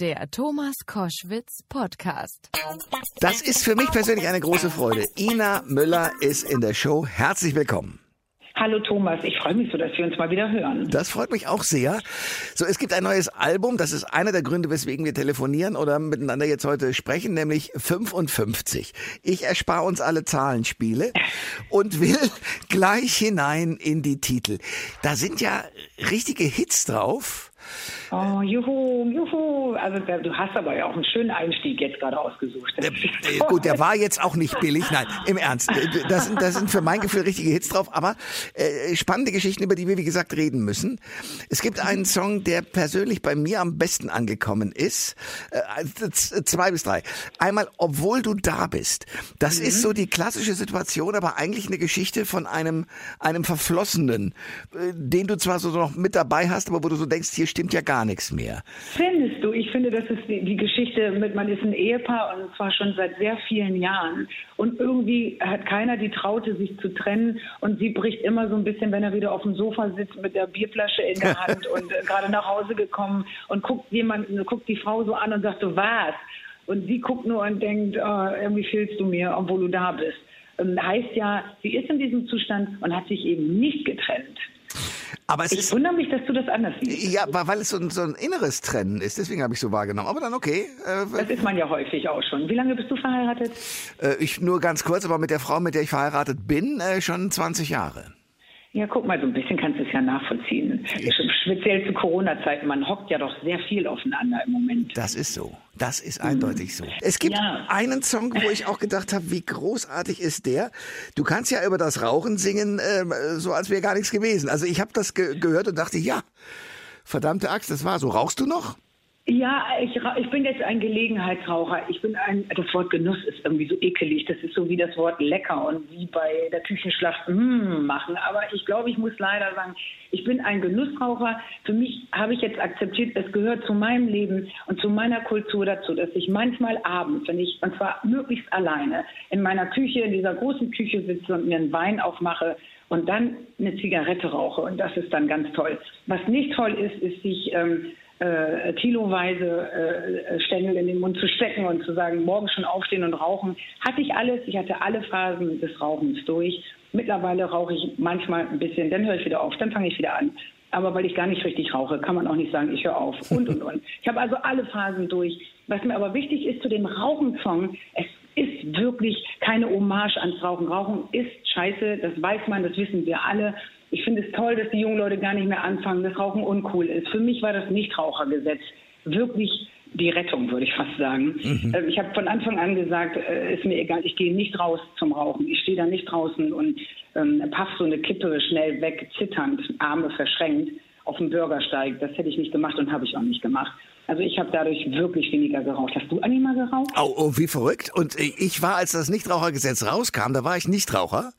Der Thomas Koschwitz Podcast. Das ist für mich persönlich eine große Freude. Ina Müller ist in der Show. Herzlich willkommen. Hallo Thomas, ich freue mich so, dass wir uns mal wieder hören. Das freut mich auch sehr. So, es gibt ein neues Album, das ist einer der Gründe, weswegen wir telefonieren oder miteinander jetzt heute sprechen, nämlich 55. Ich erspare uns alle Zahlenspiele und will gleich hinein in die Titel. Da sind ja richtige Hits drauf. Oh, juhu, juhu. Also der, du hast aber ja auch einen schönen Einstieg jetzt gerade ausgesucht. Der, äh, gut, der war jetzt auch nicht billig. Nein, im Ernst. Äh, da sind, das sind für mein Gefühl richtige Hits drauf, aber äh, spannende Geschichten, über die wir, wie gesagt, reden müssen. Es gibt einen Song, der persönlich bei mir am besten angekommen ist. Äh, zwei bis drei. Einmal, obwohl du da bist. Das mhm. ist so die klassische Situation, aber eigentlich eine Geschichte von einem, einem Verflossenen, äh, den du zwar so noch mit dabei hast, aber wo du so denkst, hier stimmt ja gar nichts mehr. Findest du? Ich finde, das ist die, die Geschichte mit, man ist ein Ehepaar und zwar schon seit sehr vielen Jahren. Und irgendwie hat keiner die Traute, sich zu trennen. Und sie bricht immer so ein bisschen, wenn er wieder auf dem Sofa sitzt mit der Bierflasche in der Hand und äh, gerade nach Hause gekommen und guckt jemand, guckt die Frau so an und sagt so, was? Und sie guckt nur und denkt, oh, irgendwie fehlst du mir, obwohl du da bist. Ähm, heißt ja, sie ist in diesem Zustand und hat sich eben nicht getrennt. Aber es ich ist, wundere mich, dass du das anders siehst. Ja, weil es so ein, so ein inneres Trennen ist. Deswegen habe ich so wahrgenommen. Aber dann okay. Äh, das ist man ja häufig auch schon. Wie lange bist du verheiratet? Äh, ich nur ganz kurz, aber mit der Frau, mit der ich verheiratet bin, äh, schon 20 Jahre. Ja, guck mal, so ein bisschen kannst du es ja nachvollziehen. Speziell zu Corona-Zeiten, man hockt ja doch sehr viel aufeinander im Moment. Das ist so. Das ist eindeutig so. Es gibt ja. einen Song, wo ich auch gedacht habe, wie großartig ist der. Du kannst ja über das Rauchen singen, äh, so als wäre gar nichts gewesen. Also ich habe das ge gehört und dachte, ja, verdammte Axt, das war so. Rauchst du noch? Ja, ich, ich bin jetzt ein Gelegenheitsraucher. Ich bin ein, das Wort Genuss ist irgendwie so ekelig. Das ist so wie das Wort lecker und wie bei der Küchenschlacht mm, machen. Aber ich glaube, ich muss leider sagen, ich bin ein Genussraucher. Für mich habe ich jetzt akzeptiert, es gehört zu meinem Leben und zu meiner Kultur dazu, dass ich manchmal abends, wenn ich, und zwar möglichst alleine, in meiner Küche, in dieser großen Küche sitze und mir einen Wein aufmache und dann eine Zigarette rauche. Und das ist dann ganz toll. Was nicht toll ist, ist sich ähm, äh, kiloweise äh, Stängel in den Mund zu stecken und zu sagen, morgen schon aufstehen und rauchen. Hatte ich alles. Ich hatte alle Phasen des Rauchens durch. Mittlerweile rauche ich manchmal ein bisschen, dann höre ich wieder auf, dann fange ich wieder an. Aber weil ich gar nicht richtig rauche, kann man auch nicht sagen, ich höre auf. Und, und, und. Ich habe also alle Phasen durch. Was mir aber wichtig ist zu dem Rauchensong, es wirklich keine Hommage ans Rauchen. Rauchen ist scheiße, das weiß man, das wissen wir alle. Ich finde es toll, dass die jungen Leute gar nicht mehr anfangen, dass Rauchen uncool ist. Für mich war das Nichtrauchergesetz wirklich die Rettung, würde ich fast sagen. Mhm. Ähm, ich habe von Anfang an gesagt, äh, ist mir egal, ich gehe nicht raus zum Rauchen. Ich stehe da nicht draußen und ähm, paff so eine Kippe schnell weg, zitternd, Arme verschränkt auf dem Bürgersteig. Das hätte ich nicht gemacht und habe ich auch nicht gemacht. Also ich habe dadurch wirklich weniger geraucht. Hast du Anima geraucht? Oh, oh, wie verrückt. Und ich war, als das Nichtrauchergesetz rauskam, da war ich Nichtraucher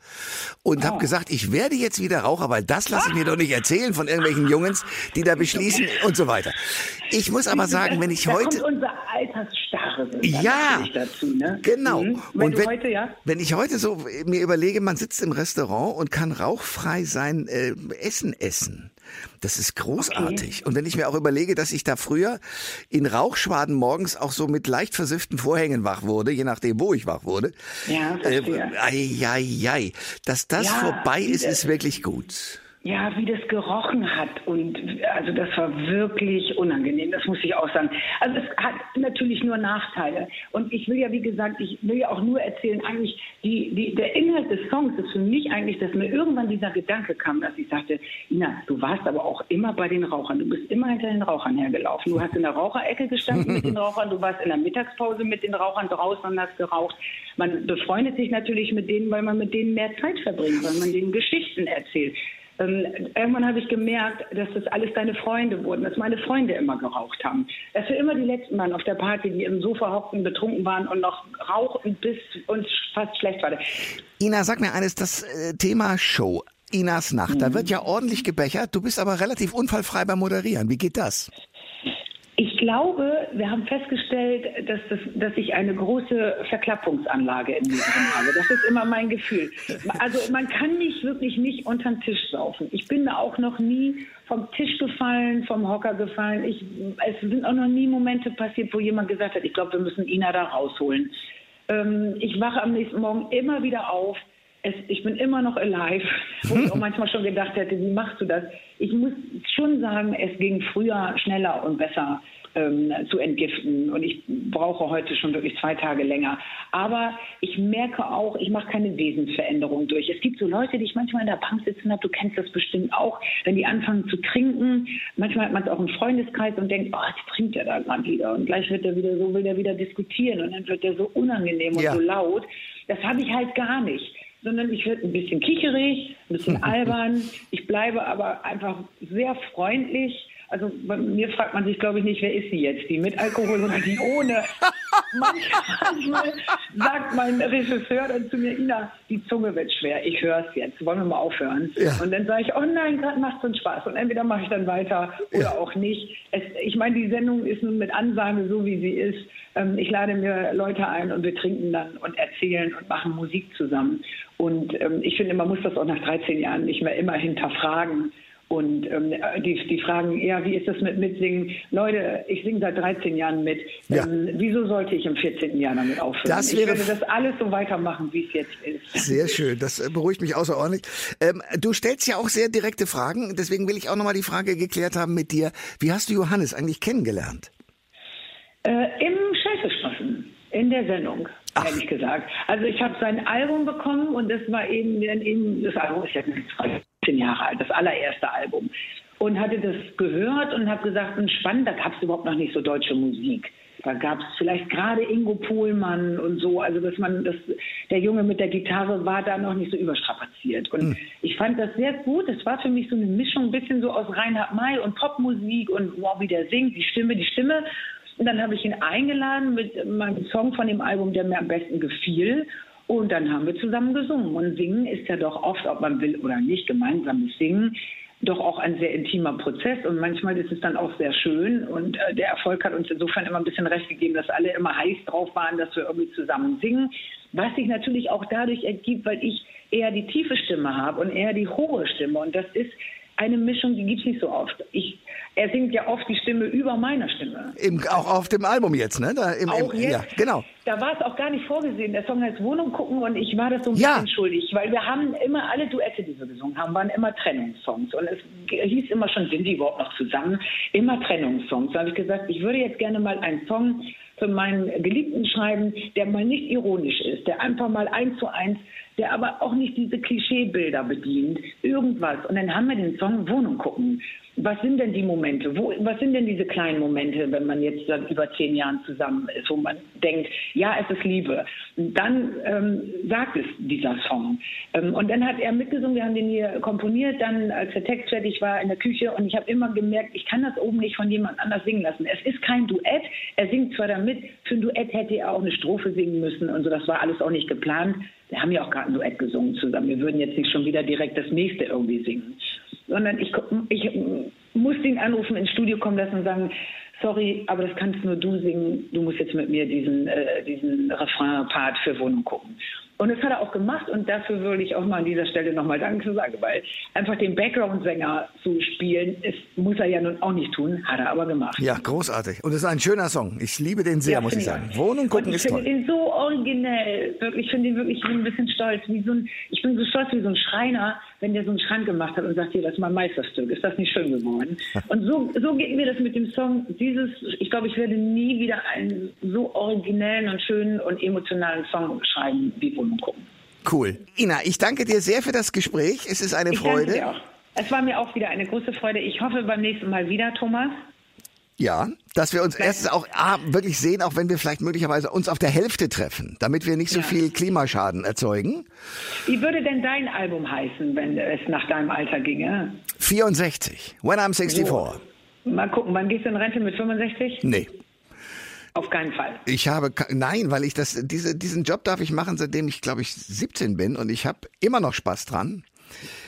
und oh. habe gesagt, ich werde jetzt wieder Raucher, weil das lasse ich mir doch nicht erzählen von irgendwelchen Jungs, die da beschließen und so weiter. Ich muss aber sagen, wenn ich da heute... Kommt unser Altersstarre ja, dazu, ne? genau. Mhm. Wenn und wenn, heute, ja? wenn ich heute so mir überlege, man sitzt im Restaurant und kann rauchfrei sein äh, Essen essen. Das ist großartig. Okay. Und wenn ich mir auch überlege, dass ich da früher in Rauchschwaden morgens auch so mit leicht versifften Vorhängen wach wurde, je nachdem, wo ich wach wurde. Ja, verstehe. Äh, ei, ei, ei. Dass das ja, vorbei ist, ist wirklich gut ja, wie das gerochen hat. Und also das war wirklich unangenehm, das muss ich auch sagen. Also es hat natürlich nur Nachteile. Und ich will ja, wie gesagt, ich will ja auch nur erzählen, eigentlich, die, die, der Inhalt des Songs ist für mich eigentlich, dass mir irgendwann dieser Gedanke kam, dass ich sagte, Ina, du warst aber auch immer bei den Rauchern. Du bist immer hinter den Rauchern hergelaufen. Du hast in der Raucherecke gestanden mit den Rauchern, du warst in der Mittagspause mit den Rauchern draußen und hast geraucht. Man befreundet sich natürlich mit denen, weil man mit denen mehr Zeit verbringt, weil man denen Geschichten erzählt ähm, irgendwann habe ich gemerkt, dass das alles deine Freunde wurden, dass meine Freunde immer geraucht haben. Dass wir immer die Letzten waren auf der Party, die im Sofa hockten, betrunken waren und noch rauchten, bis uns fast schlecht war. Ina, sag mir eines, das äh, Thema Show. Inas Nacht, mhm. da wird ja ordentlich gebechert. Du bist aber relativ unfallfrei beim Moderieren. Wie geht das? Ich glaube, wir haben festgestellt, dass, das, dass ich eine große Verklappungsanlage in mir drin habe. Das ist immer mein Gefühl. Also man kann nicht wirklich nicht unter den Tisch saufen. Ich bin da auch noch nie vom Tisch gefallen, vom Hocker gefallen. Ich, es sind auch noch nie Momente passiert, wo jemand gesagt hat, ich glaube, wir müssen Ina da rausholen. Ähm, ich wache am nächsten Morgen immer wieder auf. Es, ich bin immer noch alive, wo ich auch manchmal schon gedacht hätte, wie machst du das? Ich muss schon sagen, es ging früher schneller und besser ähm, zu entgiften. Und ich brauche heute schon wirklich zwei Tage länger. Aber ich merke auch, ich mache keine Wesensveränderung durch. Es gibt so Leute, die ich manchmal in der Bank sitzen habe, du kennst das bestimmt auch, wenn die anfangen zu trinken. Manchmal hat man es auch im Freundeskreis und denkt, oh, jetzt trinkt er da gerade wieder. Und gleich wird er wieder so, will er wieder diskutieren. Und dann wird er so unangenehm und ja. so laut. Das habe ich halt gar nicht sondern ich werde ein bisschen kicherig, ein bisschen albern. Ich bleibe aber einfach sehr freundlich also bei mir fragt man sich, glaube ich, nicht, wer ist sie jetzt? Die mit Alkohol oder die ohne? Manchmal sagt mein Regisseur dann zu mir, Ina, die Zunge wird schwer, ich höre es jetzt, wollen wir mal aufhören? Ja. Und dann sage ich, oh nein, gerade macht es uns Spaß. Und entweder mache ich dann weiter oder ja. auch nicht. Es, ich meine, die Sendung ist nun mit Ansage so, wie sie ist. Ähm, ich lade mir Leute ein und wir trinken dann und erzählen und machen Musik zusammen. Und ähm, ich finde, man muss das auch nach 13 Jahren nicht mehr immer hinterfragen. Und ähm, die, die fragen, ja, wie ist das mit Mitsingen? Leute, ich singe seit 13 Jahren mit. Ja. Ähm, wieso sollte ich im 14. Jahr damit aufhören? Das wäre, ich werde das alles so weitermachen, wie es jetzt ist. Sehr schön, das äh, beruhigt mich außerordentlich. Ähm, du stellst ja auch sehr direkte Fragen, deswegen will ich auch nochmal die Frage geklärt haben mit dir. Wie hast du Johannes eigentlich kennengelernt? Äh, Im Scheißestraßen, in der Sendung. Ach. ehrlich gesagt. Also ich habe sein Album bekommen und das war eben, eben das Album ist ja 13 Jahre alt, das allererste Album. Und hatte das gehört und habe gesagt, spannend, da gab es überhaupt noch nicht so deutsche Musik. Da gab es vielleicht gerade Ingo Pohlmann und so, also dass man, das, der Junge mit der Gitarre war da noch nicht so überstrapaziert. Und mhm. ich fand das sehr gut. Es war für mich so eine Mischung, ein bisschen so aus Reinhard May und Popmusik und wow, wie der singt, die Stimme, die Stimme. Und dann habe ich ihn eingeladen mit meinem Song von dem Album, der mir am besten gefiel. Und dann haben wir zusammen gesungen. Und singen ist ja doch oft, ob man will oder nicht, gemeinsames Singen, doch auch ein sehr intimer Prozess. Und manchmal ist es dann auch sehr schön. Und äh, der Erfolg hat uns insofern immer ein bisschen recht gegeben, dass alle immer heiß drauf waren, dass wir irgendwie zusammen singen. Was sich natürlich auch dadurch ergibt, weil ich eher die tiefe Stimme habe und eher die hohe Stimme. Und das ist eine Mischung, die gibt es nicht so oft. Ich, er singt ja oft die Stimme über meiner Stimme. Im, auch auf dem Album jetzt, ne? Da, im, auch im, jetzt, ja, genau. Da war es auch gar nicht vorgesehen. Der Song heißt Wohnung gucken und ich war das so ein ja. bisschen schuldig, weil wir haben immer alle Duette, die wir gesungen haben, waren immer Trennungssongs. Und es hieß immer schon, sind die überhaupt noch zusammen? Immer Trennungssongs. Da habe ich gesagt, ich würde jetzt gerne mal einen Song für meinen Geliebten schreiben, der mal nicht ironisch ist, der einfach mal eins zu eins der aber auch nicht diese Klischeebilder bedient. Irgendwas. Und dann haben wir den Song Wohnung gucken. Was sind denn die Momente? Wo, was sind denn diese kleinen Momente, wenn man jetzt seit über zehn Jahren zusammen ist, wo man denkt, ja, es ist Liebe. Und dann ähm, sagt es dieser Song. Ähm, und dann hat er mitgesungen, wir haben den hier komponiert, dann als der Text fertig war in der Küche und ich habe immer gemerkt, ich kann das oben nicht von jemand anders singen lassen. Es ist kein Duett, er singt zwar damit, für ein Duett hätte er auch eine Strophe singen müssen und so, das war alles auch nicht geplant. Wir haben ja auch gerade ein Duett gesungen zusammen. Wir würden jetzt nicht schon wieder direkt das nächste irgendwie singen. Sondern ich, ich muss den anrufen, ins Studio kommen lassen und sagen, sorry, aber das kannst nur du singen. Du musst jetzt mit mir diesen, äh, diesen Refrain-Part für Wohnung gucken. Und das hat er auch gemacht und dafür würde ich auch mal an dieser Stelle nochmal Danke sagen, weil einfach den Background-Sänger zu spielen, ist, muss er ja nun auch nicht tun, hat er aber gemacht. Ja, großartig. Und es ist ein schöner Song. Ich liebe den sehr, ja, muss ich sagen. Wohnen und gucken und ist toll. Ich finde den so originell. Wirklich, ich finde den wirklich, ich bin ein bisschen stolz. Wie so ein, ich bin so stolz wie so ein Schreiner, wenn der so einen Schrank gemacht hat und sagt, hier, das ist mein Meisterstück. Ist das nicht schön geworden? und so, so geht mir das mit dem Song. Dieses, ich glaube, ich werde nie wieder einen so originellen und schönen und emotionalen Song schreiben wie Wohnen und gucken. Cool. Ina, ich danke dir sehr für das Gespräch. Es ist eine ich Freude. Danke dir auch. Es war mir auch wieder eine große Freude. Ich hoffe beim nächsten Mal wieder, Thomas. Ja, dass wir uns erstens auch ah, wirklich sehen, auch wenn wir vielleicht möglicherweise uns auf der Hälfte treffen, damit wir nicht so ja. viel Klimaschaden erzeugen. Wie würde denn dein Album heißen, wenn es nach deinem Alter ginge? 64. When I'm 64. So. Mal gucken, wann gehst du in Rente mit 65? Nee. Auf keinen Fall. Ich habe nein, weil ich das diese diesen Job darf ich machen, seitdem ich glaube ich 17 bin und ich habe immer noch Spaß dran.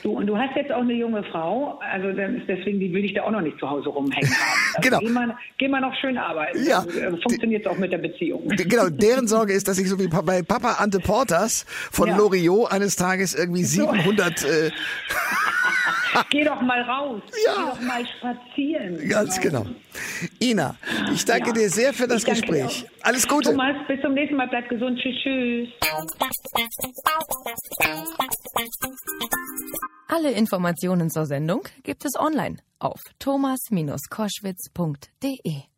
Du, und du hast jetzt auch eine junge Frau, also deswegen die will ich da auch noch nicht zu Hause rumhängen haben. Also genau. Geh mal, geh mal noch schön arbeiten. Ja. Also, Funktioniert auch mit der Beziehung. Genau, deren Sorge ist, dass ich so wie bei Papa Ante Portas von Ja. Loriot eines Tages irgendwie 700... Äh, Geh doch mal raus. Ja. Geh doch mal spazieren. ganz genau. Ina, ich danke Ja. dir sehr für das danke dir Gespräch. Alles Gute. Thomas, bis zum nächsten Mal. Bleib gesund. Tschüss, tschüss. Alle Informationen zur Sendung gibt es online auf thomas-koschwitz.de.